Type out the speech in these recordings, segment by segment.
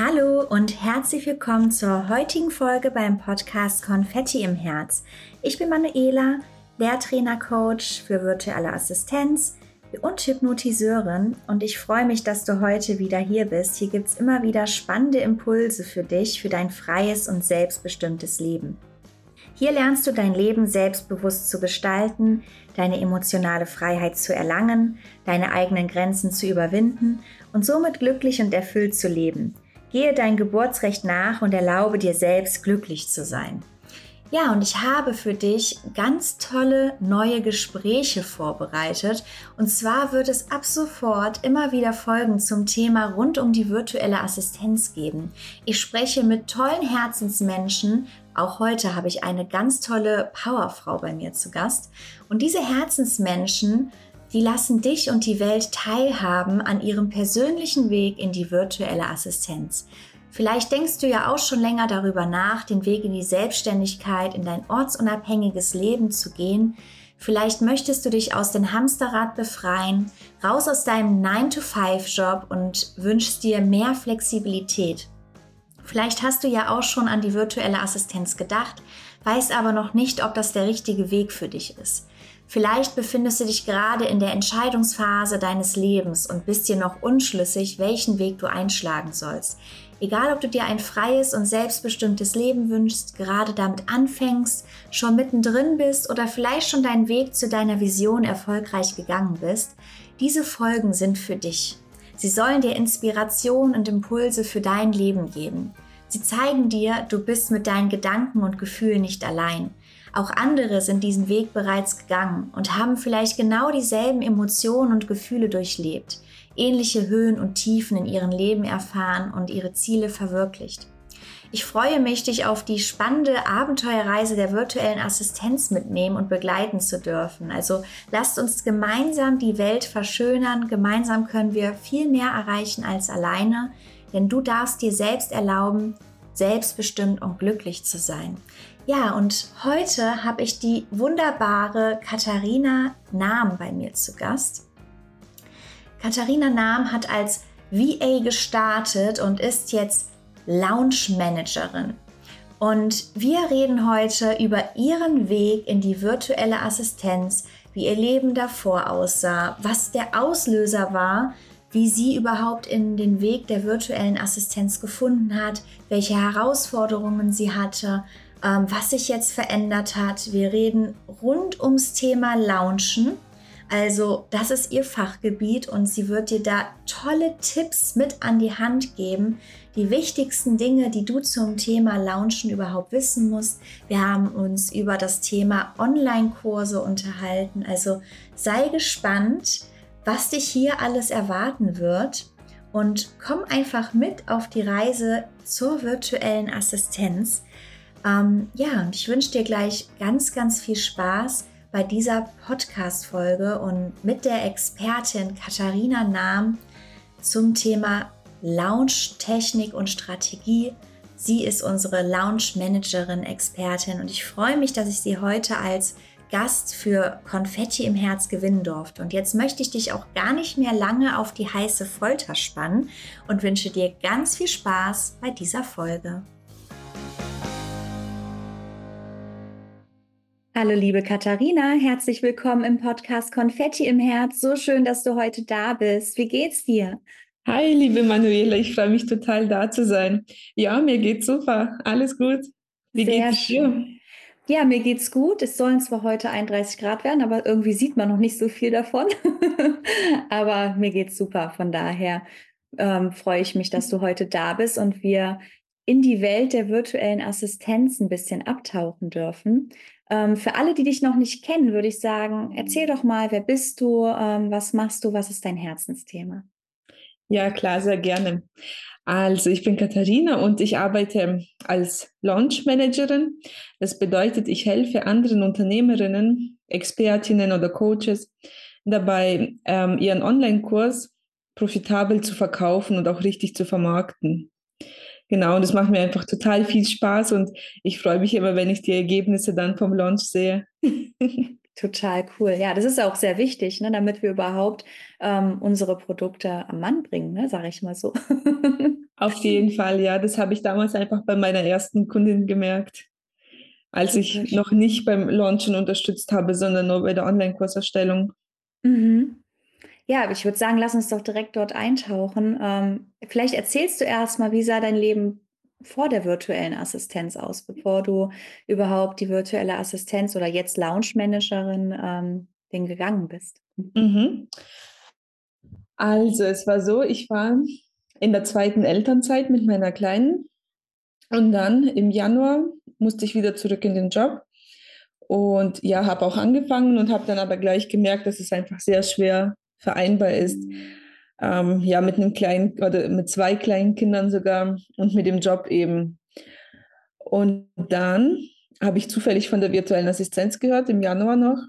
Hallo und herzlich willkommen zur heutigen Folge beim Podcast Konfetti im Herz. Ich bin Manuela, Lehrtrainer-Coach für virtuelle Assistenz und Hypnotiseurin und ich freue mich, dass du heute wieder hier bist. Hier gibt es immer wieder spannende Impulse für dich, für dein freies und selbstbestimmtes Leben. Hier lernst du dein Leben selbstbewusst zu gestalten, deine emotionale Freiheit zu erlangen, deine eigenen Grenzen zu überwinden und somit glücklich und erfüllt zu leben. Gehe dein Geburtsrecht nach und erlaube dir selbst glücklich zu sein. Ja, und ich habe für dich ganz tolle neue Gespräche vorbereitet. Und zwar wird es ab sofort immer wieder Folgen zum Thema rund um die virtuelle Assistenz geben. Ich spreche mit tollen Herzensmenschen. Auch heute habe ich eine ganz tolle Powerfrau bei mir zu Gast. Und diese Herzensmenschen, die lassen dich und die Welt teilhaben an ihrem persönlichen Weg in die virtuelle Assistenz. Vielleicht denkst du ja auch schon länger darüber nach, den Weg in die Selbstständigkeit, in dein ortsunabhängiges Leben zu gehen. Vielleicht möchtest du dich aus dem Hamsterrad befreien, raus aus deinem 9-to-5-Job und wünschst dir mehr Flexibilität. Vielleicht hast du ja auch schon an die virtuelle Assistenz gedacht, weißt aber noch nicht, ob das der richtige Weg für dich ist. Vielleicht befindest du dich gerade in der Entscheidungsphase deines Lebens und bist dir noch unschlüssig, welchen Weg du einschlagen sollst. Egal, ob du dir ein freies und selbstbestimmtes Leben wünschst, gerade damit anfängst, schon mittendrin bist oder vielleicht schon deinen Weg zu deiner Vision erfolgreich gegangen bist, diese Folgen sind für dich. Sie sollen dir Inspiration und Impulse für dein Leben geben. Sie zeigen dir, du bist mit deinen Gedanken und Gefühlen nicht allein. Auch andere sind diesen Weg bereits gegangen und haben vielleicht genau dieselben Emotionen und Gefühle durchlebt ähnliche Höhen und Tiefen in ihrem Leben erfahren und ihre Ziele verwirklicht. Ich freue mich, dich auf die spannende Abenteuerreise der virtuellen Assistenz mitnehmen und begleiten zu dürfen. Also lasst uns gemeinsam die Welt verschönern. Gemeinsam können wir viel mehr erreichen als alleine, denn du darfst dir selbst erlauben, selbstbestimmt und glücklich zu sein. Ja, und heute habe ich die wunderbare Katharina Nahm bei mir zu Gast. Katharina Nahm hat als VA gestartet und ist jetzt Lounge Managerin. Und wir reden heute über ihren Weg in die virtuelle Assistenz, wie ihr Leben davor aussah, was der Auslöser war, wie sie überhaupt in den Weg der virtuellen Assistenz gefunden hat, welche Herausforderungen sie hatte, ähm, was sich jetzt verändert hat. Wir reden rund ums Thema Launchen also das ist ihr Fachgebiet und sie wird dir da tolle Tipps mit an die Hand geben. Die wichtigsten Dinge, die du zum Thema Launchen überhaupt wissen musst. Wir haben uns über das Thema Online-Kurse unterhalten. Also sei gespannt, was dich hier alles erwarten wird. Und komm einfach mit auf die Reise zur virtuellen Assistenz. Ähm, ja, und ich wünsche dir gleich ganz, ganz viel Spaß bei dieser Podcast-Folge und mit der Expertin Katharina Nahm zum Thema Launch-Technik und Strategie. Sie ist unsere Launch-Managerin, Expertin und ich freue mich, dass ich sie heute als Gast für Konfetti im Herz gewinnen durfte. Und jetzt möchte ich dich auch gar nicht mehr lange auf die heiße Folter spannen und wünsche dir ganz viel Spaß bei dieser Folge. Hallo liebe Katharina, herzlich willkommen im Podcast Konfetti im Herz. So schön, dass du heute da bist. Wie geht's dir? Hi, liebe Manuela, ich freue mich total da zu sein. Ja, mir geht's super. Alles gut. Wie Sehr geht's dir? Ja, mir geht's gut. Es sollen zwar heute 31 Grad werden, aber irgendwie sieht man noch nicht so viel davon. aber mir geht's super. Von daher ähm, freue ich mich, dass du heute da bist und wir in die Welt der virtuellen Assistenz ein bisschen abtauchen dürfen. Ähm, für alle, die dich noch nicht kennen, würde ich sagen, erzähl doch mal, wer bist du, ähm, was machst du, was ist dein Herzensthema? Ja, klar, sehr gerne. Also ich bin Katharina und ich arbeite als Launch Managerin. Das bedeutet, ich helfe anderen Unternehmerinnen, Expertinnen oder Coaches dabei, ähm, ihren Online-Kurs profitabel zu verkaufen und auch richtig zu vermarkten. Genau, und es macht mir einfach total viel Spaß und ich freue mich immer, wenn ich die Ergebnisse dann vom Launch sehe. Total cool. Ja, das ist auch sehr wichtig, ne, damit wir überhaupt ähm, unsere Produkte am Mann bringen, ne, sage ich mal so. Auf jeden Fall, ja. Das habe ich damals einfach bei meiner ersten Kundin gemerkt, als ich noch nicht beim Launchen unterstützt habe, sondern nur bei der Online-Kurserstellung. Mhm. Ja, ich würde sagen, lass uns doch direkt dort eintauchen. Ähm, vielleicht erzählst du erst mal, wie sah dein Leben vor der virtuellen Assistenz aus, bevor du überhaupt die virtuelle Assistenz oder jetzt Lounge Managerin ähm, gegangen bist? Mhm. Also es war so, ich war in der zweiten Elternzeit mit meiner Kleinen und dann im Januar musste ich wieder zurück in den Job und ja, habe auch angefangen und habe dann aber gleich gemerkt, dass es einfach sehr schwer vereinbar ist ähm, ja, mit einem kleinen oder mit zwei kleinen Kindern sogar und mit dem Job eben. Und dann habe ich zufällig von der virtuellen Assistenz gehört, im Januar noch,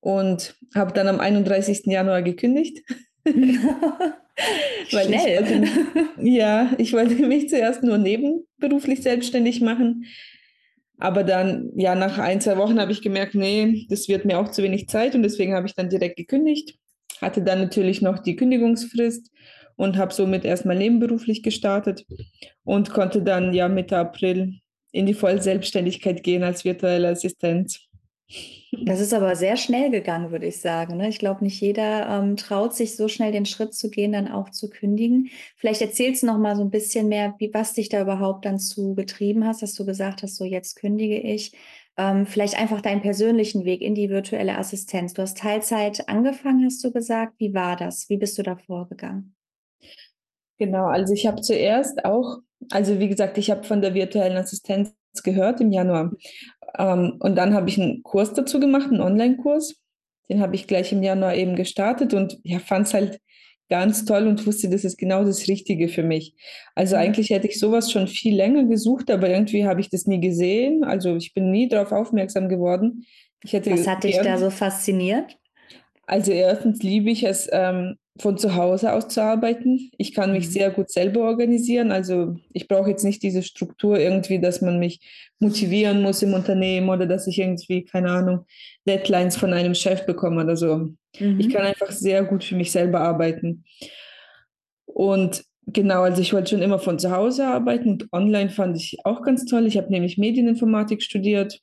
und habe dann am 31. Januar gekündigt. Weil Schnell. Ich wollte, ja, ich wollte mich zuerst nur nebenberuflich selbstständig machen. Aber dann, ja, nach ein, zwei Wochen habe ich gemerkt, nee, das wird mir auch zu wenig Zeit und deswegen habe ich dann direkt gekündigt hatte dann natürlich noch die Kündigungsfrist und habe somit erstmal nebenberuflich gestartet und konnte dann ja Mitte April in die Vollselbstständigkeit gehen als virtuelle Assistenz. Das ist aber sehr schnell gegangen, würde ich sagen. Ne? Ich glaube, nicht jeder ähm, traut sich so schnell den Schritt zu gehen, dann auch zu kündigen. Vielleicht erzählst du noch mal so ein bisschen mehr, wie was dich da überhaupt dann zu getrieben hast, dass du gesagt hast, so jetzt kündige ich. Ähm, vielleicht einfach deinen persönlichen Weg in die virtuelle Assistenz. Du hast Teilzeit angefangen, hast du gesagt. Wie war das? Wie bist du da vorgegangen? Genau, also ich habe zuerst auch, also wie gesagt, ich habe von der virtuellen Assistenz gehört im Januar. Ähm, und dann habe ich einen Kurs dazu gemacht, einen Online-Kurs. Den habe ich gleich im Januar eben gestartet und ja, fand es halt ganz toll und wusste, das ist genau das Richtige für mich. Also mhm. eigentlich hätte ich sowas schon viel länger gesucht, aber irgendwie habe ich das nie gesehen. Also ich bin nie darauf aufmerksam geworden. Was hat dich da so fasziniert? Also erstens liebe ich es, ähm, von zu Hause aus zu arbeiten. Ich kann mich mhm. sehr gut selber organisieren. Also ich brauche jetzt nicht diese Struktur irgendwie, dass man mich motivieren muss im Unternehmen oder dass ich irgendwie, keine Ahnung, Deadlines von einem Chef bekomme oder so. Mhm. Ich kann einfach sehr gut für mich selber arbeiten. Und genau, also ich wollte schon immer von zu Hause arbeiten und online fand ich auch ganz toll. Ich habe nämlich Medieninformatik studiert.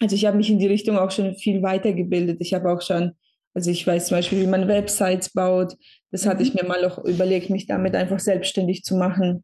Also ich habe mich in die Richtung auch schon viel weitergebildet. Ich habe auch schon also ich weiß zum Beispiel, wie man Websites baut. Das hatte ich mhm. mir mal auch überlegt, mich damit einfach selbstständig zu machen.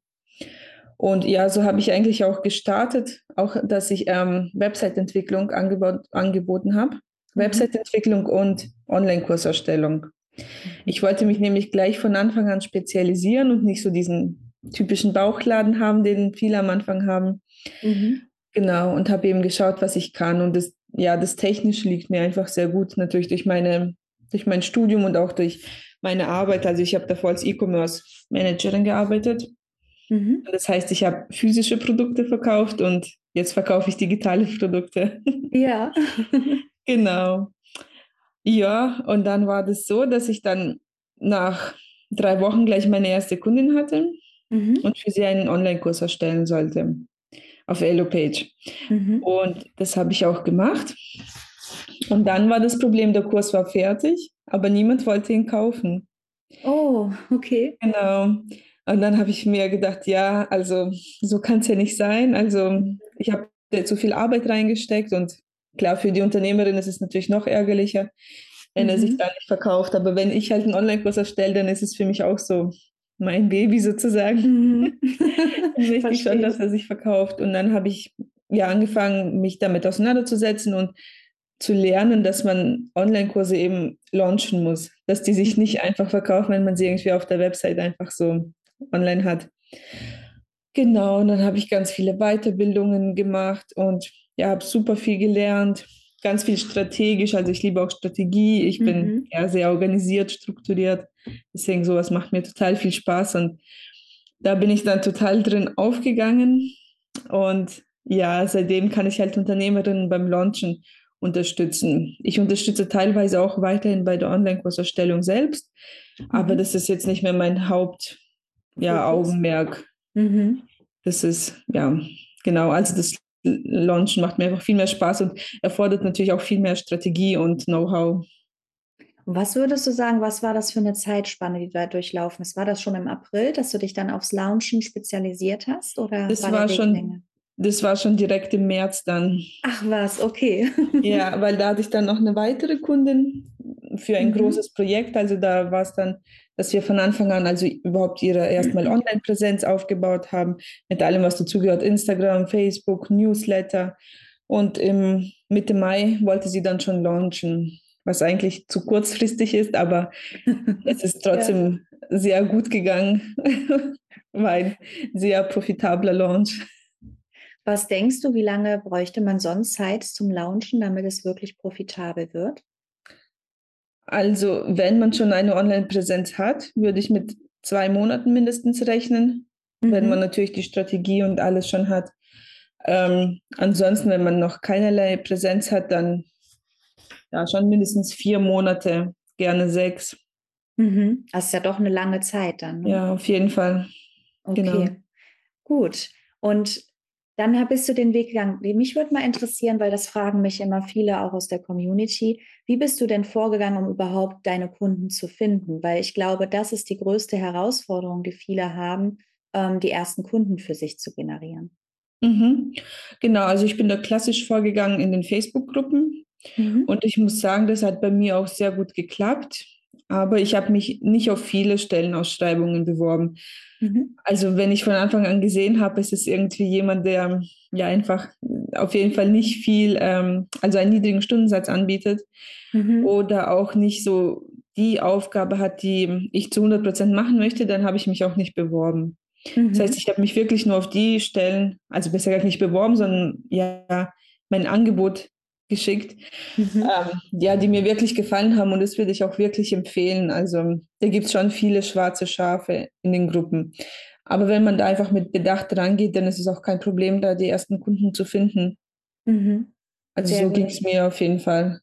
Und ja, so habe ich eigentlich auch gestartet, auch dass ich ähm, Website-Entwicklung angebot, angeboten habe. Mhm. Website-Entwicklung und Online-Kurserstellung. Mhm. Ich wollte mich nämlich gleich von Anfang an spezialisieren und nicht so diesen typischen Bauchladen haben, den viele am Anfang haben. Mhm. Genau, und habe eben geschaut, was ich kann. Und das, ja, das Technische liegt mir einfach sehr gut, natürlich durch meine durch mein Studium und auch durch meine Arbeit. Also ich habe davor als E-Commerce-Managerin gearbeitet. Mhm. Das heißt, ich habe physische Produkte verkauft und jetzt verkaufe ich digitale Produkte. Ja. genau. Ja, und dann war das so, dass ich dann nach drei Wochen gleich meine erste Kundin hatte mhm. und für sie einen Online-Kurs erstellen sollte auf Elopage. Mhm. Und das habe ich auch gemacht. Und dann war das Problem, der Kurs war fertig, aber niemand wollte ihn kaufen. Oh, okay. Genau. Und dann habe ich mir gedacht, ja, also so kann es ja nicht sein. Also ich habe zu viel Arbeit reingesteckt und klar, für die Unternehmerin ist es natürlich noch ärgerlicher, wenn mhm. er sich mhm. da nicht verkauft. Aber wenn ich halt einen Online-Kurs erstelle, dann ist es für mich auch so mein Baby sozusagen. Mhm. möchte ich schon, dass er sich verkauft. Und dann habe ich ja angefangen, mich damit auseinanderzusetzen und zu lernen, dass man Online-Kurse eben launchen muss, dass die sich nicht einfach verkaufen, wenn man sie irgendwie auf der Website einfach so online hat. Genau, und dann habe ich ganz viele Weiterbildungen gemacht und ja, habe super viel gelernt, ganz viel strategisch. Also ich liebe auch Strategie. Ich mhm. bin ja sehr organisiert, strukturiert. Deswegen sowas macht mir total viel Spaß und da bin ich dann total drin aufgegangen und ja, seitdem kann ich halt Unternehmerinnen beim Launchen unterstützen. Ich unterstütze teilweise auch weiterhin bei der Online-Kurserstellung selbst, mhm. aber das ist jetzt nicht mehr mein Hauptaugenmerk. Ja, Mhm. Das ist, ja, genau, also das launchen macht mir einfach viel mehr Spaß und erfordert natürlich auch viel mehr Strategie und Know-how. Was würdest du sagen, was war das für eine Zeitspanne, die du da durchlaufen ist? War das schon im April, dass du dich dann aufs Launchen spezialisiert hast? Oder das war, war schon, das war schon direkt im März dann. Ach was, okay. ja, weil da hatte ich dann noch eine weitere Kundin für ein mhm. großes Projekt. Also da war es dann, dass wir von Anfang an also überhaupt ihre erstmal Online-Präsenz aufgebaut haben, mit allem, was dazugehört, Instagram, Facebook, Newsletter. Und im Mitte Mai wollte sie dann schon launchen was eigentlich zu kurzfristig ist, aber es ist trotzdem ja. sehr gut gegangen, weil sehr profitabler Launch. Was denkst du, wie lange bräuchte man sonst Zeit zum Launchen, damit es wirklich profitabel wird? Also, wenn man schon eine Online-Präsenz hat, würde ich mit zwei Monaten mindestens rechnen, mhm. wenn man natürlich die Strategie und alles schon hat. Ähm, ansonsten, wenn man noch keinerlei Präsenz hat, dann ja, schon mindestens vier Monate, gerne sechs. Mhm. Das ist ja doch eine lange Zeit dann. Ne? Ja, auf jeden Fall. Okay, genau. gut. Und dann bist du den Weg gegangen. Mich würde mal interessieren, weil das fragen mich immer viele auch aus der Community. Wie bist du denn vorgegangen, um überhaupt deine Kunden zu finden? Weil ich glaube, das ist die größte Herausforderung, die viele haben, ähm, die ersten Kunden für sich zu generieren. Mhm. Genau, also ich bin da klassisch vorgegangen in den Facebook-Gruppen. Mhm. Und ich muss sagen, das hat bei mir auch sehr gut geklappt. Aber ich habe mich nicht auf viele Stellenausschreibungen beworben. Mhm. Also wenn ich von Anfang an gesehen habe, ist es irgendwie jemand, der ja einfach auf jeden Fall nicht viel, ähm, also einen niedrigen Stundensatz anbietet mhm. oder auch nicht so die Aufgabe hat, die ich zu 100 Prozent machen möchte, dann habe ich mich auch nicht beworben. Mhm. Das heißt, ich habe mich wirklich nur auf die Stellen, also besser gesagt nicht beworben, sondern ja, mein Angebot geschickt, mhm. ähm, ja, die mir wirklich gefallen haben und das würde ich auch wirklich empfehlen. Also da gibt es schon viele schwarze Schafe in den Gruppen. Aber wenn man da einfach mit Bedacht rangeht, dann ist es auch kein Problem, da die ersten Kunden zu finden. Mhm. Also Sehr so ging es mir auf jeden Fall.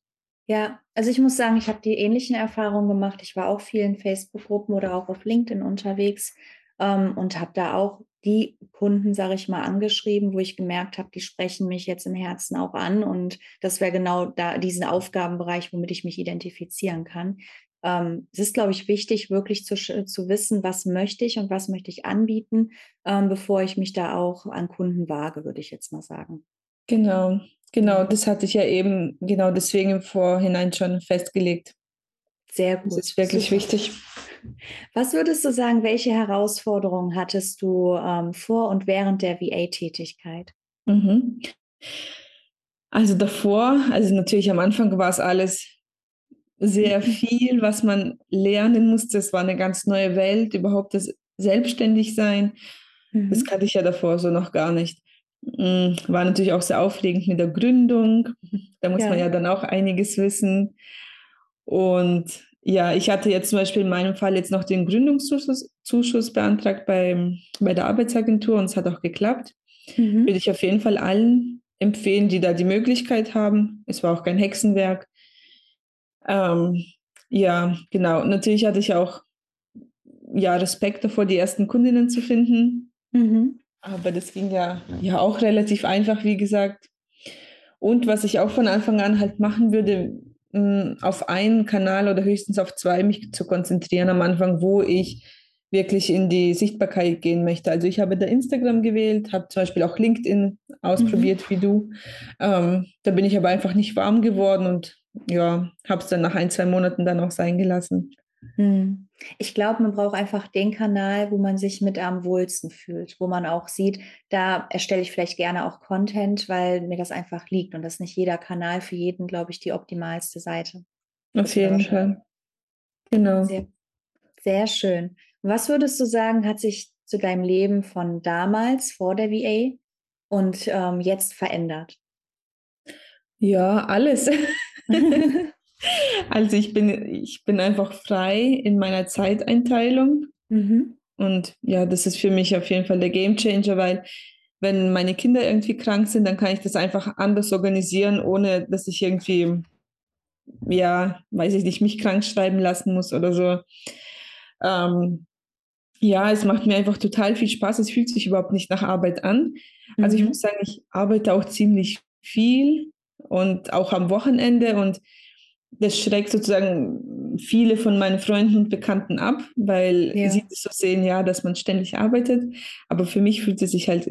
Ja, also ich muss sagen, ich habe die ähnlichen Erfahrungen gemacht. Ich war auch viel in Facebook-Gruppen oder auch auf LinkedIn unterwegs ähm, und habe da auch die Kunden, sage ich mal, angeschrieben, wo ich gemerkt habe, die sprechen mich jetzt im Herzen auch an. Und das wäre genau da diesen Aufgabenbereich, womit ich mich identifizieren kann. Ähm, es ist, glaube ich, wichtig, wirklich zu, zu wissen, was möchte ich und was möchte ich anbieten, ähm, bevor ich mich da auch an Kunden wage, würde ich jetzt mal sagen. Genau, genau, das hatte ich ja eben genau deswegen im Vorhinein schon festgelegt. Sehr gut. Das ist wirklich Super. wichtig. Was würdest du sagen, welche Herausforderungen hattest du ähm, vor und während der VA-Tätigkeit? Mhm. Also davor, also natürlich am Anfang war es alles sehr viel, was man lernen musste. Es war eine ganz neue Welt, überhaupt das Selbstständigsein. Mhm. Das kannte ich ja davor so noch gar nicht. Mm, war natürlich auch sehr aufregend mit der Gründung. Da muss ja. man ja dann auch einiges wissen. Und ja, ich hatte jetzt zum Beispiel in meinem Fall jetzt noch den Gründungszuschuss Zuschuss beantragt bei, bei der Arbeitsagentur und es hat auch geklappt. Mhm. Würde ich auf jeden Fall allen empfehlen, die da die Möglichkeit haben. Es war auch kein Hexenwerk. Ähm, ja, genau. Natürlich hatte ich auch ja, Respekt davor, die ersten Kundinnen zu finden. Mhm. Aber das ging ja, ja auch relativ einfach, wie gesagt. Und was ich auch von Anfang an halt machen würde, auf einen Kanal oder höchstens auf zwei mich zu konzentrieren am Anfang, wo ich wirklich in die Sichtbarkeit gehen möchte. Also ich habe da Instagram gewählt, habe zum Beispiel auch LinkedIn ausprobiert mhm. wie du. Ähm, da bin ich aber einfach nicht warm geworden und ja, habe es dann nach ein, zwei Monaten dann auch sein gelassen. Hm. Ich glaube, man braucht einfach den Kanal, wo man sich mit am wohlsten fühlt, wo man auch sieht, da erstelle ich vielleicht gerne auch Content, weil mir das einfach liegt und das ist nicht jeder Kanal für jeden, glaube ich, die optimalste Seite. Auf jeden Fall. Genau. Sehr, sehr schön. Was würdest du sagen, hat sich zu deinem Leben von damals vor der VA und ähm, jetzt verändert? Ja, alles. Also ich bin, ich bin einfach frei in meiner Zeiteinteilung. Mhm. Und ja, das ist für mich auf jeden Fall der Game Changer, weil wenn meine Kinder irgendwie krank sind, dann kann ich das einfach anders organisieren, ohne dass ich irgendwie, ja, weiß ich nicht, mich krank schreiben lassen muss oder so. Ähm, ja, es macht mir einfach total viel Spaß. Es fühlt sich überhaupt nicht nach Arbeit an. Also ich mhm. muss sagen, ich arbeite auch ziemlich viel und auch am Wochenende und das schreckt sozusagen viele von meinen Freunden und Bekannten ab, weil ja. sie das so sehen, ja, dass man ständig arbeitet. Aber für mich fühlt es sich halt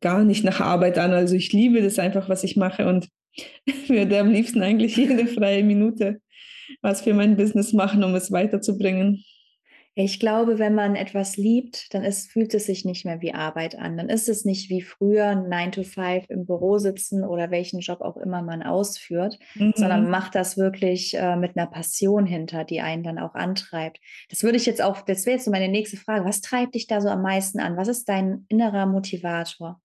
gar nicht nach Arbeit an. Also ich liebe das einfach, was ich mache und würde am liebsten eigentlich jede freie Minute was für mein Business machen, um es weiterzubringen. Ich glaube, wenn man etwas liebt, dann ist, fühlt es sich nicht mehr wie Arbeit an. Dann ist es nicht wie früher 9 to 5 im Büro sitzen oder welchen Job auch immer man ausführt, mhm. sondern macht das wirklich äh, mit einer Passion hinter, die einen dann auch antreibt. Das würde ich jetzt auch, das wäre jetzt so meine nächste Frage. Was treibt dich da so am meisten an? Was ist dein innerer Motivator?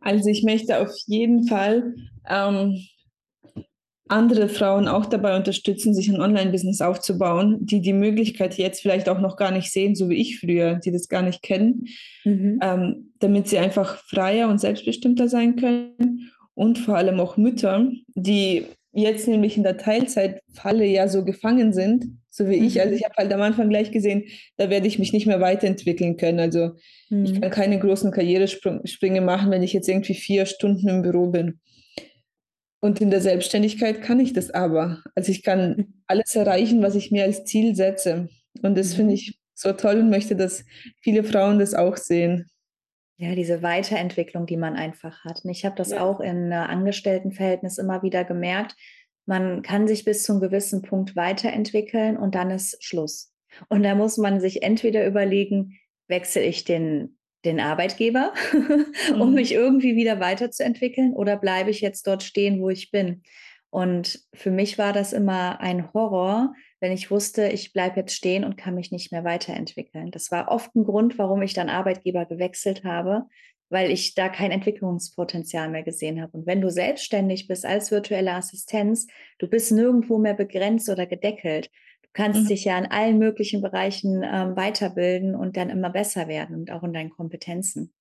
Also ich möchte auf jeden Fall ähm, andere Frauen auch dabei unterstützen, sich ein Online-Business aufzubauen, die die Möglichkeit jetzt vielleicht auch noch gar nicht sehen, so wie ich früher, die das gar nicht kennen, mhm. ähm, damit sie einfach freier und selbstbestimmter sein können und vor allem auch Mütter, die jetzt nämlich in der Teilzeitfalle ja so gefangen sind, so wie mhm. ich. Also ich habe halt am Anfang gleich gesehen, da werde ich mich nicht mehr weiterentwickeln können. Also mhm. ich kann keine großen Karrieresprünge machen, wenn ich jetzt irgendwie vier Stunden im Büro bin. Und in der Selbstständigkeit kann ich das aber. Also ich kann alles erreichen, was ich mir als Ziel setze. Und das finde mhm. ich so toll und möchte, dass viele Frauen das auch sehen. Ja, diese Weiterentwicklung, die man einfach hat. Und ich habe das ja. auch in Angestelltenverhältnis immer wieder gemerkt. Man kann sich bis zu einem gewissen Punkt weiterentwickeln und dann ist Schluss. Und da muss man sich entweder überlegen, wechsle ich den den Arbeitgeber, um mhm. mich irgendwie wieder weiterzuentwickeln oder bleibe ich jetzt dort stehen, wo ich bin? Und für mich war das immer ein Horror, wenn ich wusste, ich bleibe jetzt stehen und kann mich nicht mehr weiterentwickeln. Das war oft ein Grund, warum ich dann Arbeitgeber gewechselt habe, weil ich da kein Entwicklungspotenzial mehr gesehen habe. Und wenn du selbstständig bist als virtuelle Assistenz, du bist nirgendwo mehr begrenzt oder gedeckelt kannst mhm. dich ja in allen möglichen Bereichen ähm, weiterbilden und dann immer besser werden und auch in deinen Kompetenzen.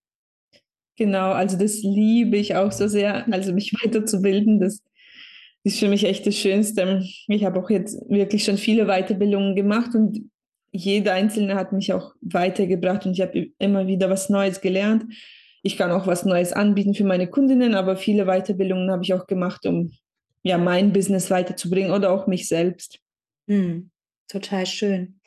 Genau, also das liebe ich auch so sehr, also mich weiterzubilden. Das ist für mich echt das Schönste. Ich habe auch jetzt wirklich schon viele Weiterbildungen gemacht und jede einzelne hat mich auch weitergebracht und ich habe immer wieder was Neues gelernt. Ich kann auch was Neues anbieten für meine Kundinnen, aber viele Weiterbildungen habe ich auch gemacht, um ja mein Business weiterzubringen oder auch mich selbst. Hm. Total schön.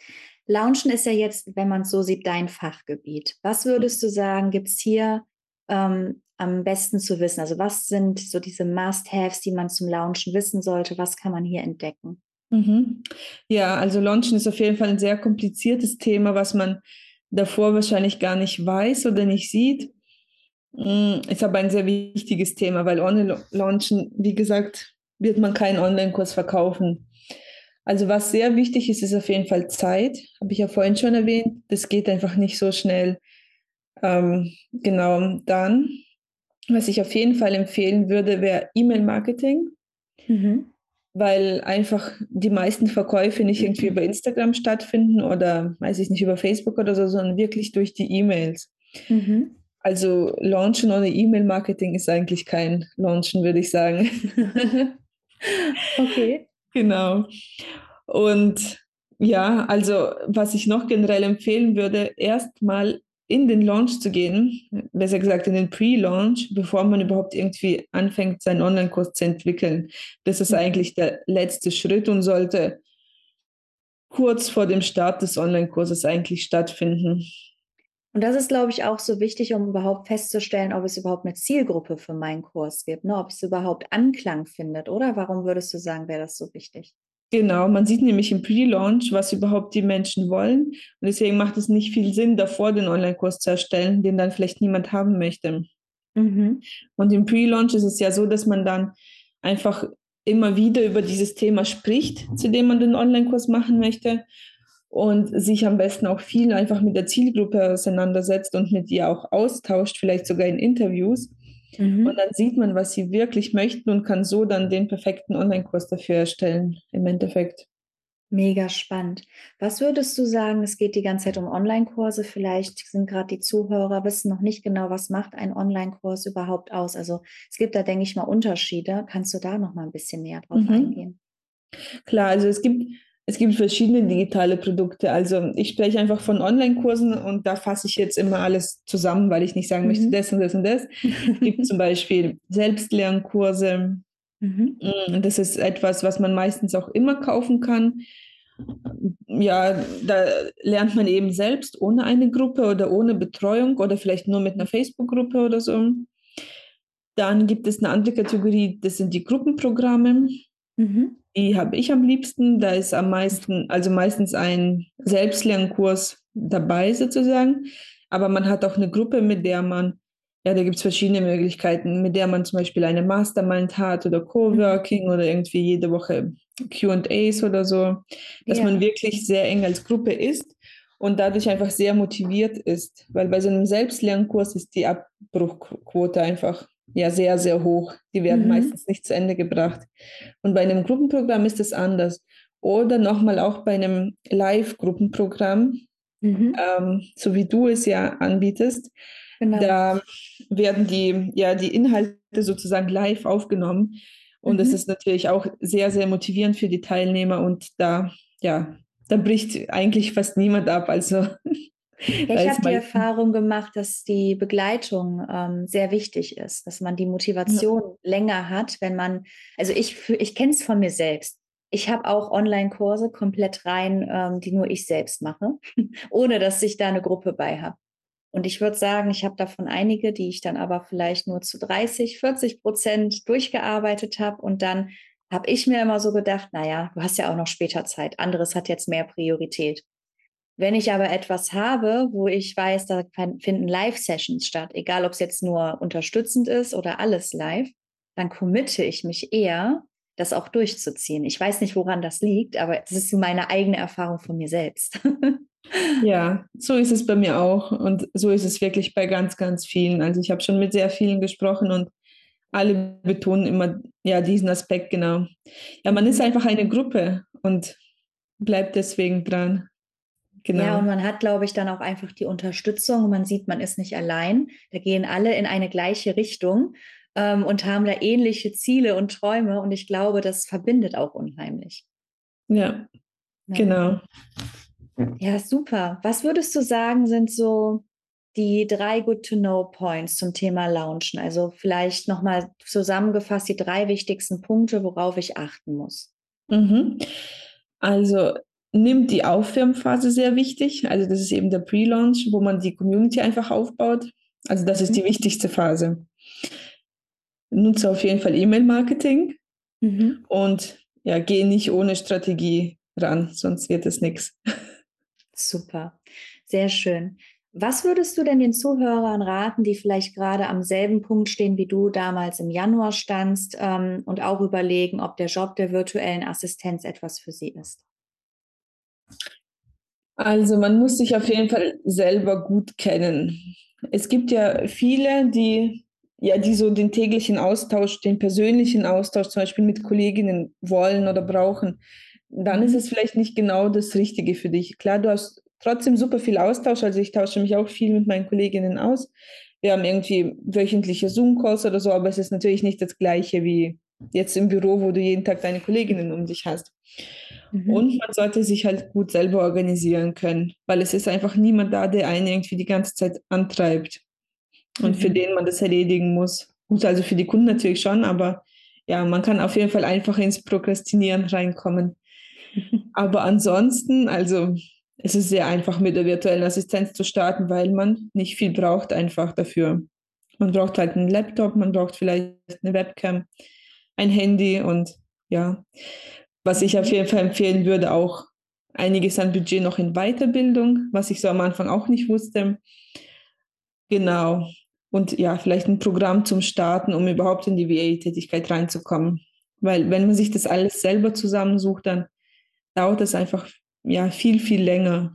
Launchen ist ja jetzt, wenn man es so sieht, dein Fachgebiet. Was würdest du sagen, gibt es hier ähm, am besten zu wissen? Also was sind so diese Must-Haves, die man zum Launchen wissen sollte? Was kann man hier entdecken? Mhm. Ja, also Launchen ist auf jeden Fall ein sehr kompliziertes Thema, was man davor wahrscheinlich gar nicht weiß oder nicht sieht. Mm, ist aber ein sehr wichtiges Thema, weil ohne Launchen, wie gesagt, wird man keinen Online-Kurs verkaufen. Also was sehr wichtig ist, ist auf jeden Fall Zeit. Habe ich ja vorhin schon erwähnt. Das geht einfach nicht so schnell. Ähm, genau, dann, was ich auf jeden Fall empfehlen würde, wäre E-Mail-Marketing. Mhm. Weil einfach die meisten Verkäufe nicht irgendwie über Instagram stattfinden oder, weiß ich nicht, über Facebook oder so, sondern wirklich durch die E-Mails. Mhm. Also Launchen ohne E-Mail-Marketing ist eigentlich kein Launchen, würde ich sagen. okay. Genau. Und ja, also was ich noch generell empfehlen würde, erstmal in den Launch zu gehen, besser gesagt in den Pre-Launch, bevor man überhaupt irgendwie anfängt, seinen Online-Kurs zu entwickeln. Das ist mhm. eigentlich der letzte Schritt und sollte kurz vor dem Start des Online-Kurses eigentlich stattfinden. Und das ist, glaube ich, auch so wichtig, um überhaupt festzustellen, ob es überhaupt eine Zielgruppe für meinen Kurs gibt, ne? ob es überhaupt Anklang findet, oder? Warum würdest du sagen, wäre das so wichtig? Genau, man sieht nämlich im Pre-Launch, was überhaupt die Menschen wollen. Und deswegen macht es nicht viel Sinn, davor den Online-Kurs zu erstellen, den dann vielleicht niemand haben möchte. Mhm. Und im Pre-Launch ist es ja so, dass man dann einfach immer wieder über dieses Thema spricht, zu dem man den Online-Kurs machen möchte und sich am besten auch viel einfach mit der Zielgruppe auseinandersetzt und mit ihr auch austauscht, vielleicht sogar in Interviews. Mhm. Und dann sieht man, was sie wirklich möchten und kann so dann den perfekten Online-Kurs dafür erstellen, im Endeffekt. Mega spannend. Was würdest du sagen, es geht die ganze Zeit um Online-Kurse, vielleicht sind gerade die Zuhörer, wissen noch nicht genau, was macht ein Online-Kurs überhaupt aus. Also es gibt da, denke ich mal, Unterschiede. Kannst du da noch mal ein bisschen näher drauf mhm. eingehen? Klar, also es gibt Es gibt verschiedene digitale Produkte. Also ich spreche einfach von Online-Kursen und da fasse ich jetzt immer alles zusammen, weil ich nicht sagen möchte, mhm. das und das und das. Es gibt zum Beispiel Selbstlernkurse. Mhm. Mm, das ist etwas, was man meistens auch immer kaufen kann. Ja, da lernt man eben selbst ohne eine Gruppe oder ohne Betreuung oder vielleicht nur mit einer Facebook-Gruppe oder so. Dann gibt es eine andere Kategorie, das sind die Gruppenprogramme. Mhm. Die habe ich am liebsten. Da ist am meisten, also meistens ein Selbstlernkurs dabei sozusagen. Aber man hat auch eine Gruppe, mit der man, ja, da gibt es verschiedene Möglichkeiten, mit der man zum Beispiel eine Mastermind hat oder Coworking mhm. oder irgendwie jede Woche QAs oder so, dass ja. man wirklich sehr eng als Gruppe ist und dadurch einfach sehr motiviert ist. Weil bei so einem Selbstlernkurs ist die Abbruchquote einfach ja sehr, sehr hoch. Die werden mhm. meistens nicht zu Ende gebracht. Und bei einem Gruppenprogramm ist es anders. Oder nochmal auch bei einem Live-Gruppenprogramm, mhm. ähm, so wie du es ja anbietest. Genau. Da werden die, ja, die Inhalte sozusagen live aufgenommen. Und mhm. das ist natürlich auch sehr, sehr motivierend für die Teilnehmer. Und da, ja, da bricht eigentlich fast niemand ab. Also ich habe die Erfahrung gemacht, dass die Begleitung ähm, sehr wichtig ist, dass man die Motivation ja. länger hat, wenn man, also ich, ich kenne es von mir selbst. Ich habe auch Online-Kurse komplett rein, ähm, die nur ich selbst mache, ohne dass ich da eine Gruppe bei habe. Und ich würde sagen, ich habe davon einige, die ich dann aber vielleicht nur zu 30, 40 Prozent durchgearbeitet habe. Und dann habe ich mir immer so gedacht, naja, du hast ja auch noch später Zeit. Anderes hat jetzt mehr Priorität. Wenn ich aber etwas habe, wo ich weiß, da finden Live-Sessions statt, egal ob es jetzt nur unterstützend ist oder alles live, dann committe ich mich eher, das auch durchzuziehen. Ich weiß nicht, woran das liegt, aber das ist so meine eigene Erfahrung von mir selbst. ja, so ist es bei mir auch und so ist es wirklich bei ganz, ganz vielen. Also ich habe schon mit sehr vielen gesprochen und alle betonen immer ja diesen Aspekt genau. Ja, man ist mhm. einfach eine Gruppe und bleibt deswegen dran. Genau. Ja, und man hat, glaube ich, dann auch einfach die Unterstützung. Man sieht, man ist nicht allein. Da gehen alle in eine gleiche Richtung ähm, und haben da ähnliche Ziele und Träume. Und ich glaube, das verbindet auch unheimlich. Ja, ja. genau. Ja, super. Was würdest du sagen, sind so die drei Good-to-Know-Points zum Thema Launchen? Also vielleicht nochmal zusammengefasst die drei wichtigsten Punkte, worauf ich achten muss. Mhm. Also nimmt die Aufwärmphase sehr wichtig. Also das ist eben der Pre-Launch, wo man die Community einfach aufbaut. Also das ist die mhm. wichtigste Phase. Nutze auf jeden Fall E-Mail-Marketing mhm. und ja, gehe nicht ohne Strategie ran, sonst wird es nichts. Super, sehr schön. Was würdest du denn den Zuhörern raten, die vielleicht gerade am selben Punkt stehen, wie du damals im Januar standst ähm, und auch überlegen, ob der Job der virtuellen Assistenz etwas für sie ist? Also man muss sich auf jeden Fall selber gut kennen. Es gibt ja viele, die ja, die so den täglichen Austausch, den persönlichen Austausch zum Beispiel mit Kolleginnen wollen oder brauchen, dann ist es vielleicht nicht genau das Richtige für dich. Klar, du hast trotzdem super viel Austausch, also ich tausche mich auch viel mit meinen Kolleginnen aus. Wir haben irgendwie wöchentliche Zoom-Calls oder so, aber es ist natürlich nicht das Gleiche wie jetzt im Büro, wo du jeden Tag deine Kolleginnen um dich hast. Mhm. Und man sollte sich halt gut selber organisieren können, weil es ist einfach niemand da, der einen irgendwie die ganze Zeit antreibt und mhm. für den man das erledigen muss. Gut, also für die Kunden natürlich schon, aber ja, man kann auf jeden Fall einfach ins Prokrastinieren reinkommen. aber ansonsten, also es ist sehr einfach mit der virtuellen Assistenz zu starten, weil man nicht viel braucht einfach dafür. Man braucht halt einen Laptop, man braucht vielleicht eine Webcam, ein Handy und ja, was ich auf jeden Fall empfehlen würde, auch einiges an Budget noch in Weiterbildung, was ich so am Anfang auch nicht wusste. Genau. Und ja, vielleicht ein Programm zum Starten, um überhaupt in die VA-Tätigkeit reinzukommen. Weil wenn man sich das alles selber zusammensucht, dann dauert es einfach ja viel, viel länger.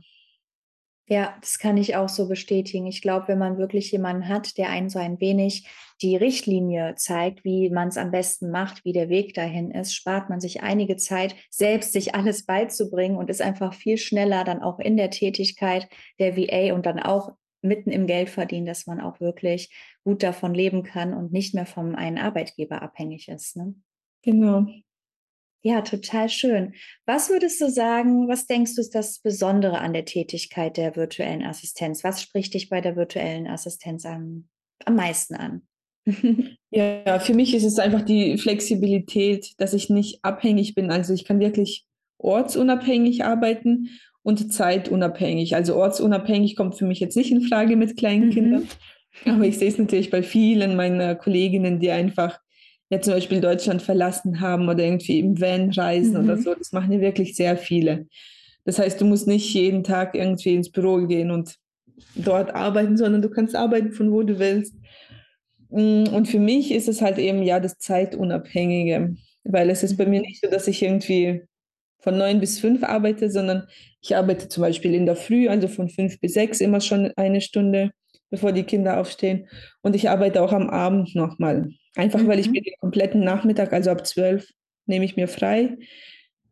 Ja, das kann ich auch so bestätigen. Ich glaube, wenn man wirklich jemanden hat, der einen so ein wenig die Richtlinie zeigt, wie man es am besten macht, wie der Weg dahin ist, spart man sich einige Zeit, selbst sich alles beizubringen und ist einfach viel schneller dann auch in der Tätigkeit der VA und dann auch mitten im Geld verdienen, dass man auch wirklich gut davon leben kann und nicht mehr vom einen Arbeitgeber abhängig ist. Ne? Genau. Ja, total schön. Was würdest du sagen, was denkst du ist das Besondere an der Tätigkeit der virtuellen Assistenz? Was spricht dich bei der virtuellen Assistenz am, am meisten an? ja, für mich ist es einfach die Flexibilität, dass ich nicht abhängig bin. Also ich kann wirklich ortsunabhängig arbeiten und zeitunabhängig. Also ortsunabhängig kommt für mich jetzt nicht in Frage mit kleinen mhm. Kindern. Aber ich sehe es natürlich bei vielen meiner Kolleginnen, die einfach ja zum Beispiel Deutschland verlassen haben oder irgendwie im Van reisen mhm. oder so. Das machen ja wirklich sehr viele. Das heißt, du musst nicht jeden Tag irgendwie ins Büro gehen und dort arbeiten, sondern du kannst arbeiten von wo du willst. Mm, und für mich ist es halt eben ja das Zeitunabhängige, weil es ist bei mir nicht so, dass ich irgendwie von neun bis fünf arbeite, sondern ich arbeite zum Beispiel in der Früh, also von fünf bis sechs immer schon eine Stunde, bevor die Kinder aufstehen. Und ich arbeite auch am Abend nochmal. Einfach mhm. weil ich mhm. mir den kompletten Nachmittag, also ab zwölf, nehme ich mir frei,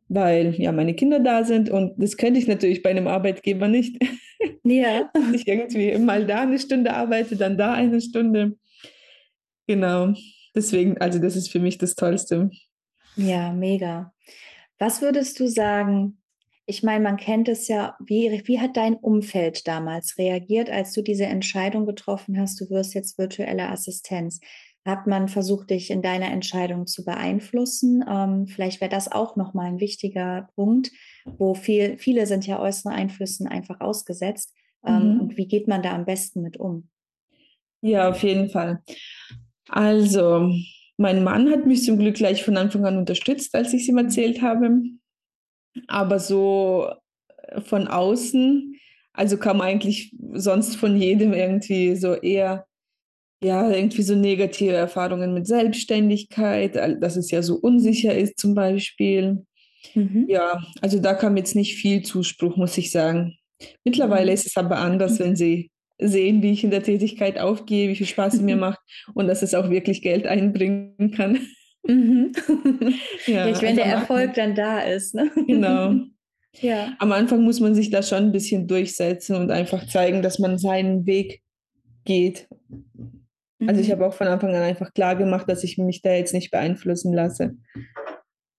weil ja meine Kinder da sind und das könnte ich natürlich bei einem Arbeitgeber nicht. Ja. Dass ich irgendwie mal da eine Stunde arbeite, dann da eine Stunde. Genau. Deswegen, also das ist für mich das Tollste. Ja, mega. Was würdest du sagen? Ich meine, man kennt es ja. Wie, wie hat dein Umfeld damals reagiert, als du diese Entscheidung getroffen hast, du wirst jetzt virtuelle Assistenz? Hat man versucht, dich in deiner Entscheidung zu beeinflussen? Ähm, vielleicht wäre das auch nochmal ein wichtiger Punkt, wo viel, viele sind ja äußeren Einflüssen einfach ausgesetzt. Ähm, mhm. Und wie geht man da am besten mit um? Ja, auf jeden Fall. Also, mein Mann hat mich zum Glück gleich von Anfang an unterstützt, als ich es ihm erzählt habe. Aber so äh, von außen, also kam eigentlich sonst von jedem irgendwie so eher ja, irgendwie so negative Erfahrungen mit Selbstständigkeit, dass es ja so unsicher ist zum Beispiel. Mhm. Ja, also da kam jetzt nicht viel Zuspruch, muss ich sagen. Mittlerweile mhm. ist es aber anders, wenn sie sehen, wie ich in der Tätigkeit aufgehe, wie viel Spaß es mir macht und dass es auch wirklich Geld einbringen kann. Mhm. ja, ja, wenn also der Erfolg dann da ist. Ne? Genau. ja. Am Anfang muss man sich da schon ein bisschen durchsetzen und einfach zeigen, dass man seinen Weg geht also ich mhm. habe auch von Anfang an einfach klar gemacht, dass ich mich da jetzt nicht beeinflussen lasse.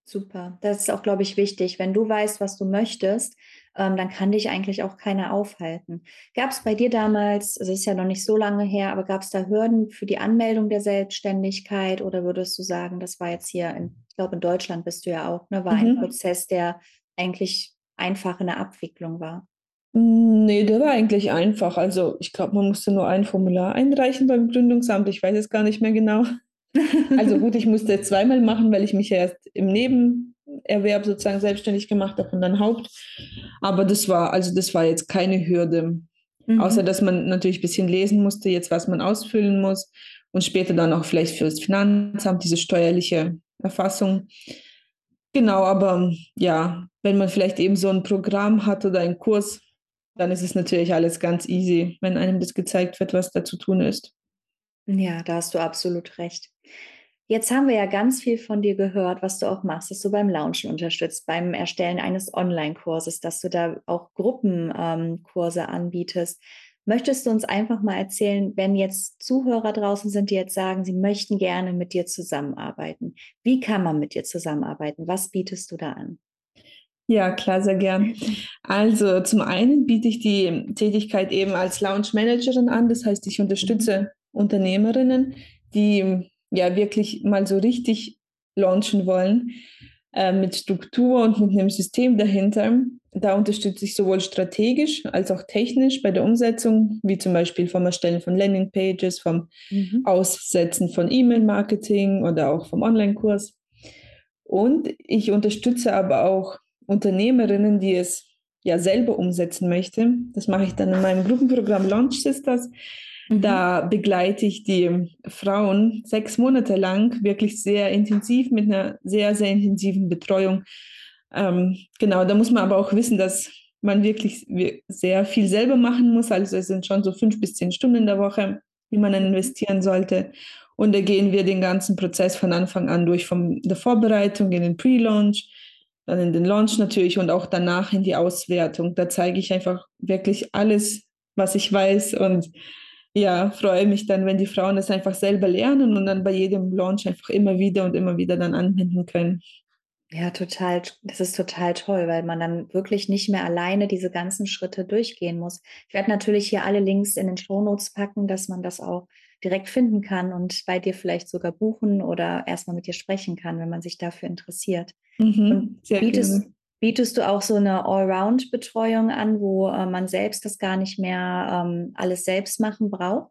Super. Das ist auch, glaube ich, wichtig. Wenn du weißt, was du möchtest, ähm, dann kann dich eigentlich auch keiner aufhalten. Gab es bei dir damals, also es ist ja noch nicht so lange her, aber gab es da Hürden für die Anmeldung der Selbstständigkeit oder würdest du sagen, das war jetzt hier, in, ich glaube, in Deutschland bist du ja auch, ne, war mhm. ein Prozess, der eigentlich einfach in der Abwicklung war? Nee, der war eigentlich einfach. Also ich glaube, man musste nur ein Formular einreichen beim Gründungsamt. Ich weiß es gar nicht mehr genau. Also gut, ich musste zweimal machen, weil ich mich ja erst im Nebenerwerb sozusagen selbstständig gemacht habe und dann Haupt. Aber das war, also das war jetzt keine Hürde. Mhm. Außer dass man natürlich ein bisschen lesen musste, jetzt was man ausfüllen muss und später dann auch vielleicht für das Finanzamt diese steuerliche Erfassung. Genau, aber ja, wenn man vielleicht eben so ein Programm hat oder einen Kurs, dann ist es natürlich alles ganz easy, wenn einem das gezeigt wird, was da zu tun ist. Ja, da hast du absolut recht. Jetzt haben wir ja ganz viel von dir gehört, was du auch machst, dass du beim Launchen unterstützt, beim Erstellen eines Online-Kurses, dass du da auch Gruppenkurse ähm, anbietest. Möchtest du uns einfach mal erzählen, wenn jetzt Zuhörer draußen sind, die jetzt sagen, sie möchten gerne mit dir zusammenarbeiten? Wie kann man mit dir zusammenarbeiten? Was bietest du da an? Ja, klar, sehr gern. Also zum einen biete ich die Tätigkeit eben als Lounge Managerin an. Das heißt, ich unterstütze mhm. Unternehmerinnen, die ja wirklich mal so richtig launchen wollen, äh, mit Struktur und mit einem System dahinter. Da unterstütze ich sowohl strategisch als auch technisch bei der Umsetzung, wie zum Beispiel vom Erstellen von Landingpages, vom mhm. Aussetzen von E-Mail-Marketing oder auch vom Online-Kurs. Und ich unterstütze aber auch Unternehmerinnen, die es ja selber umsetzen möchte. Das mache ich dann in meinem Gruppenprogramm Launch Sisters. Mhm. Da begleite ich die Frauen sechs Monate lang wirklich sehr intensiv mit einer sehr, sehr intensiven Betreuung. Ähm, genau, da muss man aber auch wissen, dass man wirklich sehr viel selber machen muss. Also es sind schon so fünf bis zehn Stunden in der Woche, die man dann investieren sollte. Und da gehen wir den ganzen Prozess von Anfang an durch, von der Vorbereitung in den Pre-Launch, dann in den Launch natürlich und auch danach in die Auswertung. Da zeige ich einfach wirklich alles, was ich weiß und ja, freue mich dann, wenn die Frauen das einfach selber lernen und dann bei jedem Launch einfach immer wieder und immer wieder dann anwenden können. Ja, total. Das ist total toll, weil man dann wirklich nicht mehr alleine diese ganzen Schritte durchgehen muss. Ich werde natürlich hier alle Links in den Shownotes packen, dass man das auch direkt finden kann und bei dir vielleicht sogar buchen oder erstmal mit dir sprechen kann, wenn man sich dafür interessiert. Mhm, bietest, bietest, du auch so eine Allround-Betreuung an, wo äh, man selbst das gar nicht mehr ähm, alles selbst machen braucht?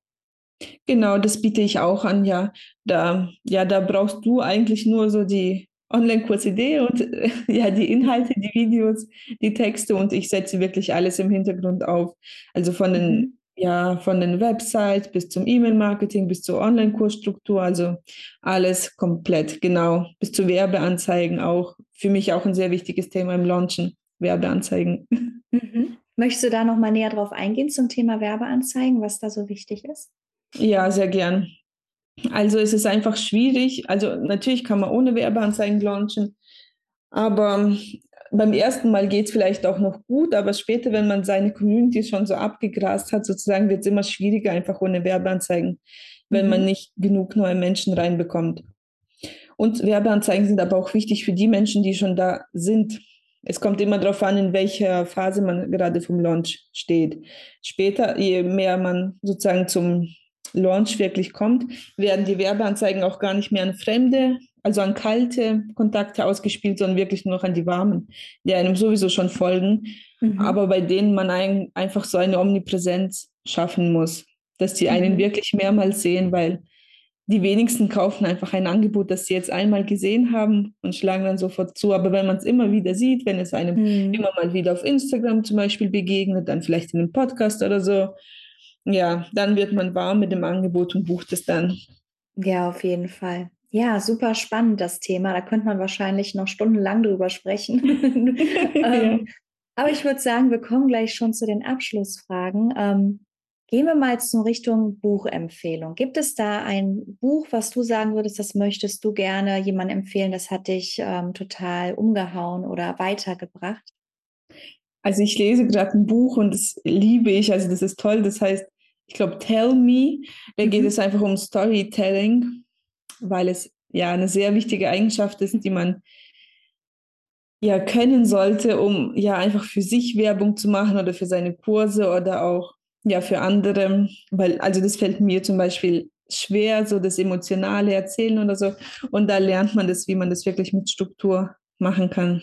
Genau, das biete ich auch an, ja. Da, ja, da brauchst du eigentlich nur so die Online-Kurs-Idee und äh, ja, die Inhalte, die Videos, die Texte und ich setze wirklich alles im Hintergrund auf. Also von den, mhm. Ja, von den Websites bis zum E-Mail-Marketing, bis zur Online-Kursstruktur, also alles komplett, genau. Bis zu Werbeanzeigen auch. Für mich auch ein sehr wichtiges Thema im Launchen, Werbeanzeigen. Mhm. Möchtest du da noch mal näher drauf eingehen zum Thema Werbeanzeigen, was da so wichtig ist? Ja, sehr gern. Also es ist einfach schwierig. Also natürlich kann man ohne Werbeanzeigen launchen, aber beim ersten Mal geht es vielleicht auch noch gut, aber später, wenn man seine Community schon so abgegrast hat, sozusagen, wird es immer schwieriger, einfach ohne Werbeanzeigen, wenn mhm. man nicht genug neue Menschen reinbekommt. Und Werbeanzeigen sind aber auch wichtig für die Menschen, die schon da sind. Es kommt immer darauf an, in welcher Phase man gerade vom Launch steht. Später, je mehr man sozusagen zum Launch wirklich kommt, werden die Werbeanzeigen auch gar nicht mehr an Fremde, also an kalte Kontakte ausgespielt, sondern wirklich nur noch an die warmen, die einem sowieso schon folgen, mhm. aber bei denen man ein, einfach so eine Omnipräsenz schaffen muss, dass die einen mhm. wirklich mehrmals sehen, weil die wenigsten kaufen einfach ein Angebot, das sie jetzt einmal gesehen haben und schlagen dann sofort zu. Aber wenn man es immer wieder sieht, wenn es einem mhm. immer mal wieder auf Instagram zum Beispiel begegnet, dann vielleicht in einem Podcast oder so, ja, dann wird man warm mit dem Angebot und bucht es dann. Ja, auf jeden Fall. Ja, super spannend das Thema. Da könnte man wahrscheinlich noch stundenlang drüber sprechen. ähm, aber ich würde sagen, wir kommen gleich schon zu den Abschlussfragen. Ähm, gehen wir mal zur Richtung Buchempfehlung. Gibt es da ein Buch, was du sagen würdest, das möchtest du gerne jemandem empfehlen, das hat dich ähm, total umgehauen oder weitergebracht? Also ich lese gerade ein Buch und das liebe ich, also das ist toll. Das heißt ich glaube, Tell Me, da geht mhm. es einfach um Storytelling, weil es ja eine sehr wichtige Eigenschaft ist, die man ja können sollte, um ja einfach für sich Werbung zu machen oder für seine Kurse oder auch ja für andere, weil also das fällt mir zum Beispiel schwer, so das emotionale Erzählen oder so und da lernt man das, wie man das wirklich mit Struktur machen kann.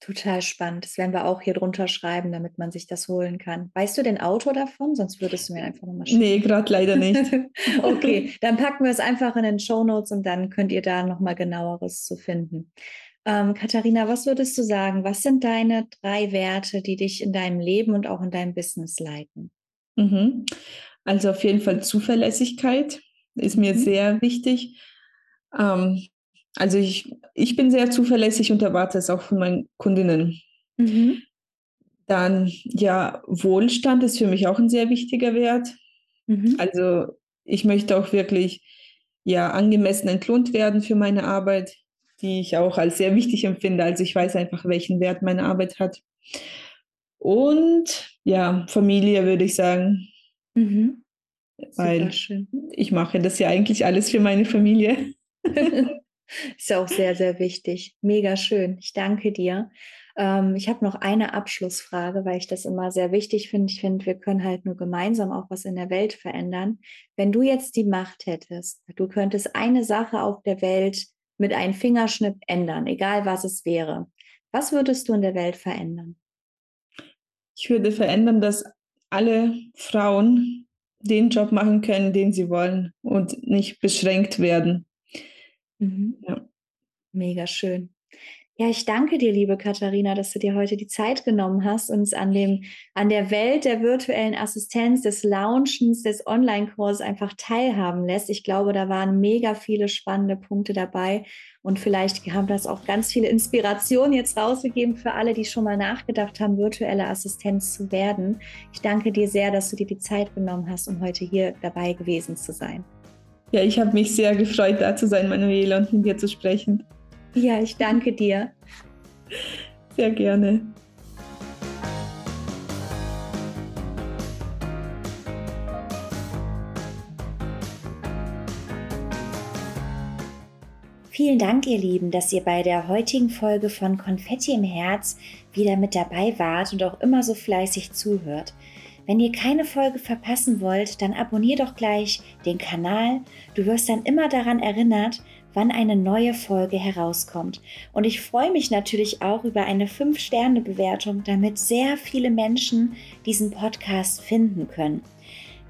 Total spannend. Das werden wir auch hier drunter schreiben, damit man sich das holen kann. Weißt du den Autor davon? Sonst würdest du mir einfach nochmal schicken. Nee, gerade leider nicht. okay, dann packen wir es einfach in den Show Notes und dann könnt ihr da nochmal genaueres zu finden. Ähm, Katharina, was würdest du sagen? Was sind deine drei Werte, die dich in deinem Leben und auch in deinem Business leiten? Mhm. Also auf jeden Fall Zuverlässigkeit ist mir mhm. sehr wichtig. Ähm, also ich, ich bin sehr zuverlässig und erwarte es auch von meinen Kundinnen. Mhm. Dann ja, Wohlstand ist für mich auch ein sehr wichtiger Wert. Mhm. Also ich möchte auch wirklich ja angemessen entlohnt werden für meine Arbeit, die ich auch als sehr wichtig empfinde. Also ich weiß einfach, welchen Wert meine Arbeit hat. Und ja, Familie würde ich sagen. Mhm. Weil ich mache das ja eigentlich alles für meine Familie. Ist ja auch sehr, sehr wichtig. Mega schön. Ich danke dir. Ähm, ich habe noch eine Abschlussfrage, weil ich das immer sehr wichtig finde. Ich finde, wir können halt nur gemeinsam auch was in der Welt verändern. Wenn du jetzt die Macht hättest, du könntest eine Sache auf der Welt mit einem Fingerschnipp ändern, egal was es wäre. Was würdest du in der Welt verändern? Ich würde verändern, dass alle Frauen den Job machen können, den sie wollen und nicht beschränkt werden. Mhm. Ja. Mega schön. Ja, ich danke dir, liebe Katharina, dass du dir heute die Zeit genommen hast, uns an dem, an der Welt der virtuellen Assistenz, des Launchens, des Online-Kurses einfach teilhaben lässt. Ich glaube, da waren mega viele spannende Punkte dabei und vielleicht haben das auch ganz viele Inspirationen jetzt rausgegeben für alle, die schon mal nachgedacht haben, virtuelle Assistenz zu werden. Ich danke dir sehr, dass du dir die Zeit genommen hast, um heute hier dabei gewesen zu sein. Ja, ich habe mich sehr gefreut, da zu sein, Manuela, und mit dir zu sprechen. Ja, ich danke dir. Sehr gerne. Vielen Dank, ihr Lieben, dass ihr bei der heutigen Folge von Konfetti im Herz wieder mit dabei wart und auch immer so fleißig zuhört. Wenn ihr keine Folge verpassen wollt, dann abonnier doch gleich den Kanal. Du wirst dann immer daran erinnert, wann eine neue Folge herauskommt. Und ich freue mich natürlich auch über eine 5-Sterne-Bewertung, damit sehr viele Menschen diesen Podcast finden können.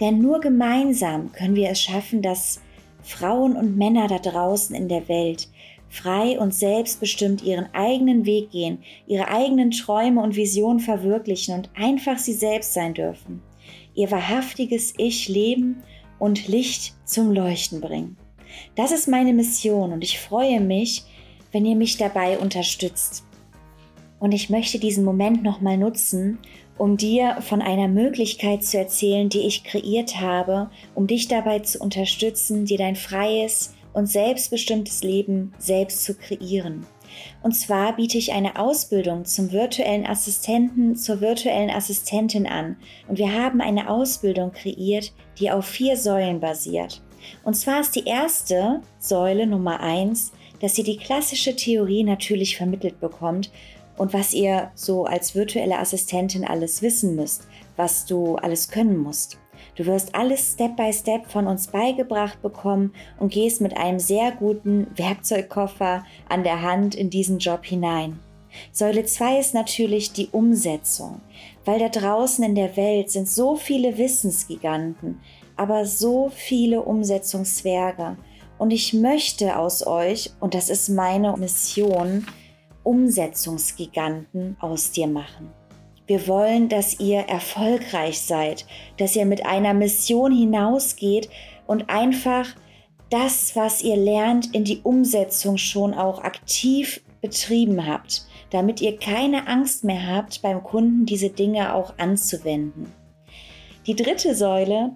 Denn nur gemeinsam können wir es schaffen, dass Frauen und Männer da draußen in der Welt frei und selbstbestimmt ihren eigenen Weg gehen, ihre eigenen Träume und Visionen verwirklichen und einfach sie selbst sein dürfen, ihr wahrhaftiges Ich leben und Licht zum Leuchten bringen. Das ist meine Mission und ich freue mich, wenn ihr mich dabei unterstützt. Und ich möchte diesen Moment nochmal nutzen, um dir von einer Möglichkeit zu erzählen, die ich kreiert habe, um dich dabei zu unterstützen, dir dein freies und selbstbestimmtes Leben selbst zu kreieren. Und zwar biete ich eine Ausbildung zum virtuellen Assistenten, zur virtuellen Assistentin an. Und wir haben eine Ausbildung kreiert, die auf vier Säulen basiert. Und zwar ist die erste Säule Nummer eins, dass ihr die klassische Theorie natürlich vermittelt bekommt und was ihr so als virtuelle Assistentin alles wissen müsst, was du alles können musst. Du wirst alles Step by Step von uns beigebracht bekommen und gehst mit einem sehr guten Werkzeugkoffer an der Hand in diesen Job hinein. Säule 2 ist natürlich die Umsetzung, weil da draußen in der Welt sind so viele Wissensgiganten, aber so viele Umsetzungszwerge. Und ich möchte aus euch, und das ist meine Mission, Umsetzungsgiganten aus dir machen. Wir wollen, dass ihr erfolgreich seid, dass ihr mit einer Mission hinausgeht und einfach das, was ihr lernt, in die Umsetzung schon auch aktiv betrieben habt, damit ihr keine Angst mehr habt, beim Kunden diese Dinge auch anzuwenden. Die dritte Säule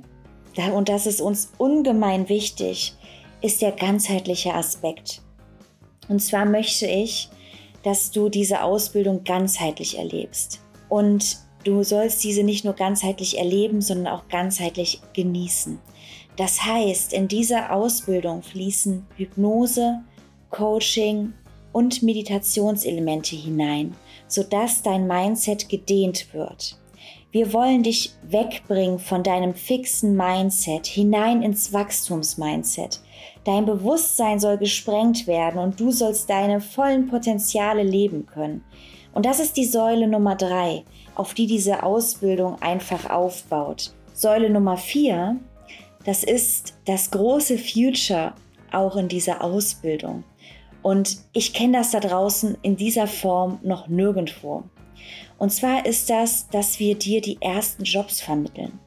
und das ist uns ungemein wichtig, ist der ganzheitliche Aspekt. Und zwar möchte ich, dass du diese Ausbildung ganzheitlich erlebst. Und du sollst diese nicht nur ganzheitlich erleben, sondern auch ganzheitlich genießen. Das heißt, in dieser Ausbildung fließen Hypnose, Coaching und Meditationselemente hinein, sodass dein Mindset gedehnt wird. Wir wollen dich wegbringen von deinem fixen Mindset hinein ins Wachstumsmindset. Dein Bewusstsein soll gesprengt werden und du sollst deine vollen Potenziale leben können. Und das ist die Säule Nummer drei, auf die diese Ausbildung einfach aufbaut. Säule Nummer vier, das ist das große Future auch in dieser Ausbildung. Und ich kenne das da draußen in dieser Form noch nirgendwo. Und zwar ist das, dass wir dir die ersten Jobs vermitteln.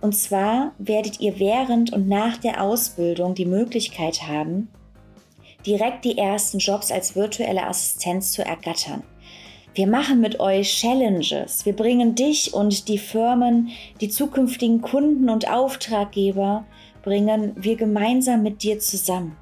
Und zwar werdet ihr während und nach der Ausbildung die Möglichkeit haben, direkt die ersten Jobs als virtuelle Assistenz zu ergattern. Wir machen mit euch Challenges. Wir bringen dich und die Firmen, die zukünftigen Kunden und Auftraggeber, bringen wir gemeinsam mit dir zusammen.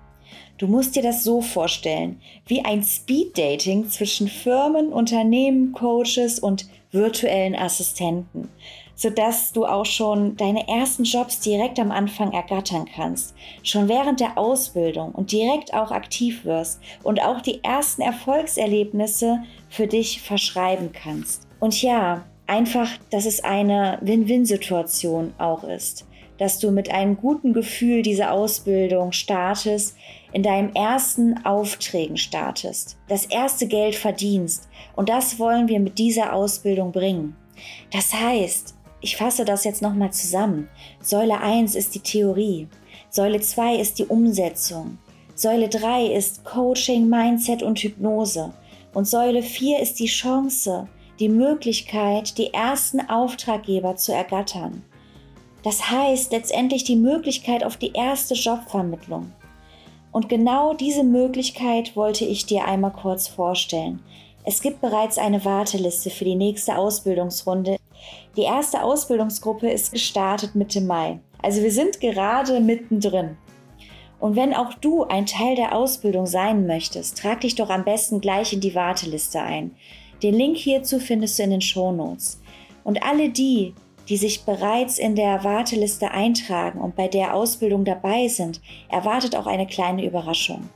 Du musst dir das so vorstellen, wie ein Speed-Dating zwischen Firmen, Unternehmen, Coaches und virtuellen Assistenten, sodass du auch schon deine ersten Jobs direkt am Anfang ergattern kannst, schon während der Ausbildung und direkt auch aktiv wirst und auch die ersten Erfolgserlebnisse für dich verschreiben kannst. Und ja, einfach, dass es eine Win-Win-Situation auch ist dass du mit einem guten Gefühl diese Ausbildung startest, in deinem ersten Aufträgen startest, das erste Geld verdienst. Und das wollen wir mit dieser Ausbildung bringen. Das heißt, ich fasse das jetzt nochmal zusammen. Säule 1 ist die Theorie. Säule 2 ist die Umsetzung. Säule 3 ist Coaching, Mindset und Hypnose. Und Säule 4 ist die Chance, die Möglichkeit, die ersten Auftraggeber zu ergattern. Das heißt letztendlich die Möglichkeit auf die erste Jobvermittlung. Und genau diese Möglichkeit wollte ich dir einmal kurz vorstellen. Es gibt bereits eine Warteliste für die nächste Ausbildungsrunde. Die erste Ausbildungsgruppe ist gestartet Mitte Mai. Also wir sind gerade mittendrin. Und wenn auch du ein Teil der Ausbildung sein möchtest, trag dich doch am besten gleich in die Warteliste ein. Den Link hierzu findest du in den Shownotes. Und alle die, die sich bereits in der Warteliste eintragen und bei der Ausbildung dabei sind, erwartet auch eine kleine Überraschung.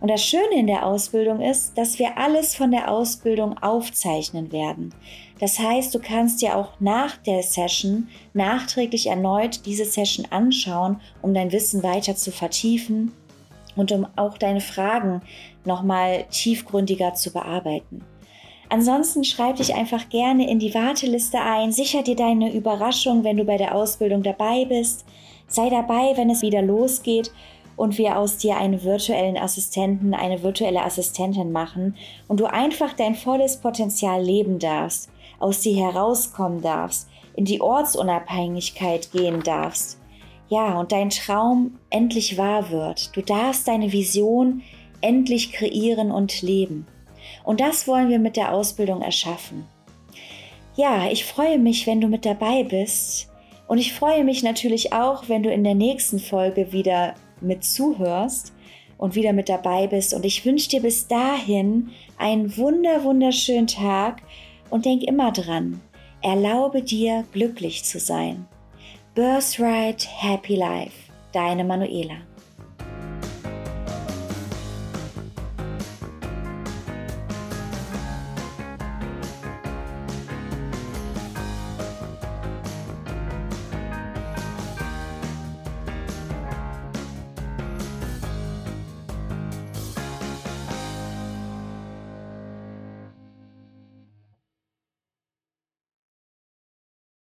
Und das Schöne in der Ausbildung ist, dass wir alles von der Ausbildung aufzeichnen werden. Das heißt, du kannst dir auch nach der Session nachträglich erneut diese Session anschauen, um dein Wissen weiter zu vertiefen und um auch deine Fragen nochmal tiefgründiger zu bearbeiten. Ansonsten schreib dich einfach gerne in die Warteliste ein, sicher dir deine Überraschung, wenn du bei der Ausbildung dabei bist. Sei dabei, wenn es wieder losgeht und wir aus dir einen virtuellen Assistenten, eine virtuelle Assistentin machen und du einfach dein volles Potenzial leben darfst, aus dir herauskommen darfst, in die Ortsunabhängigkeit gehen darfst. Ja, und dein Traum endlich wahr wird. Du darfst deine Vision endlich kreieren und leben. Und das wollen wir mit der Ausbildung erschaffen. Ja, ich freue mich, wenn du mit dabei bist. Und ich freue mich natürlich auch, wenn du in der nächsten Folge wieder mit zuhörst und wieder mit dabei bist. Und ich wünsche dir bis dahin einen wunder, wunderschönen Tag und denk immer dran, erlaube dir glücklich zu sein. Birthright Happy Life, deine Manuela.